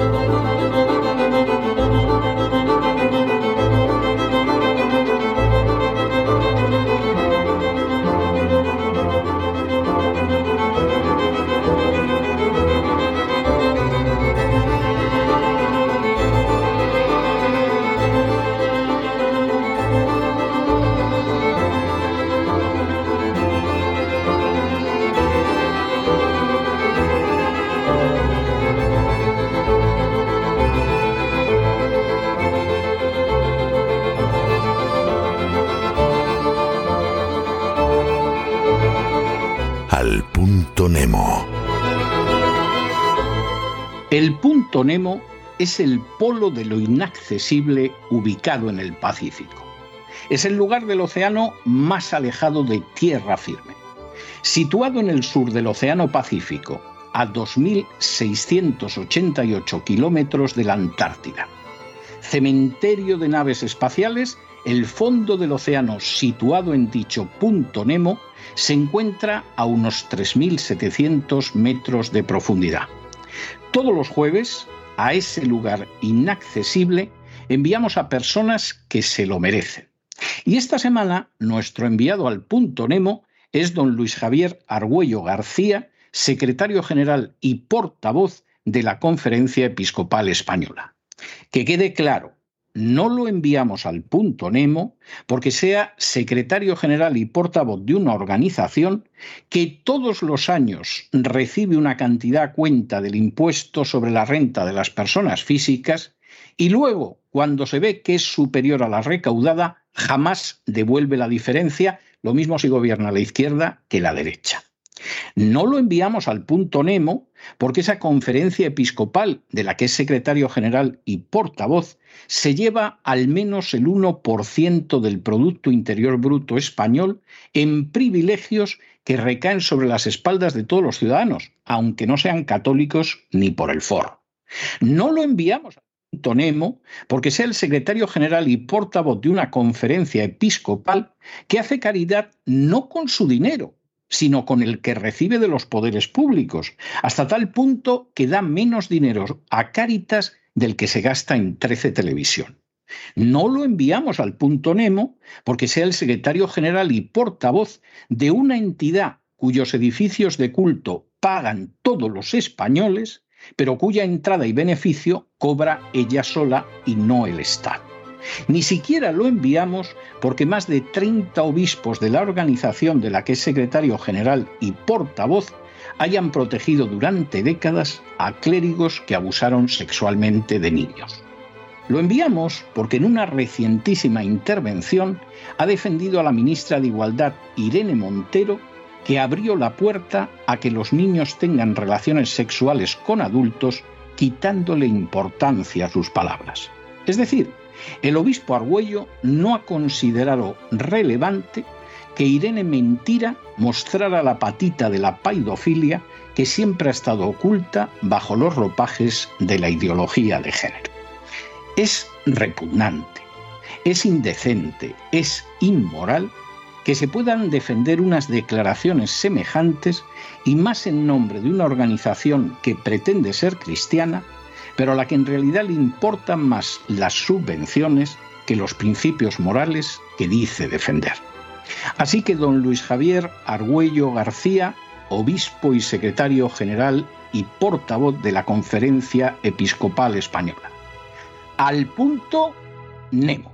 Música El punto Nemo es el polo de lo inaccesible ubicado en el Pacífico. Es el lugar del océano más alejado de tierra firme. Situado en el sur del Océano Pacífico, a 2.688 kilómetros de la Antártida. Cementerio de naves espaciales, el fondo del océano situado en dicho punto Nemo se encuentra a unos 3.700 metros de profundidad. Todos los jueves, a ese lugar inaccesible, enviamos a personas que se lo merecen. Y esta semana, nuestro enviado al punto Nemo es don Luis Javier Argüello García, secretario general y portavoz de la Conferencia Episcopal Española. Que quede claro, no lo enviamos al punto Nemo porque sea secretario general y portavoz de una organización que todos los años recibe una cantidad cuenta del impuesto sobre la renta de las personas físicas y luego, cuando se ve que es superior a la recaudada, jamás devuelve la diferencia, lo mismo si gobierna la izquierda que la derecha. No lo enviamos al punto Nemo porque esa conferencia episcopal de la que es secretario general y portavoz se lleva al menos el 1% del Producto Interior Bruto español en privilegios que recaen sobre las espaldas de todos los ciudadanos, aunque no sean católicos ni por el foro. No lo enviamos al punto Nemo porque sea el secretario general y portavoz de una conferencia episcopal que hace caridad no con su dinero, sino con el que recibe de los poderes públicos, hasta tal punto que da menos dinero a Cáritas del que se gasta en 13 Televisión. No lo enviamos al punto Nemo porque sea el secretario general y portavoz de una entidad cuyos edificios de culto pagan todos los españoles, pero cuya entrada y beneficio cobra ella sola y no el Estado. Ni siquiera lo enviamos porque más de 30 obispos de la organización de la que es secretario general y portavoz hayan protegido durante décadas a clérigos que abusaron sexualmente de niños. Lo enviamos porque en una recientísima intervención ha defendido a la ministra de Igualdad, Irene Montero, que abrió la puerta a que los niños tengan relaciones sexuales con adultos quitándole importancia a sus palabras. Es decir, el obispo Argüello no ha considerado relevante que Irene Mentira mostrara la patita de la paidofilia que siempre ha estado oculta bajo los ropajes de la ideología de género. Es repugnante, es indecente, es inmoral que se puedan defender unas declaraciones semejantes y más en nombre de una organización que pretende ser cristiana pero a la que en realidad le importan más las subvenciones que los principios morales que dice defender. Así que don Luis Javier Argüello García, obispo y secretario general y portavoz de la Conferencia Episcopal Española. Al punto Nemo.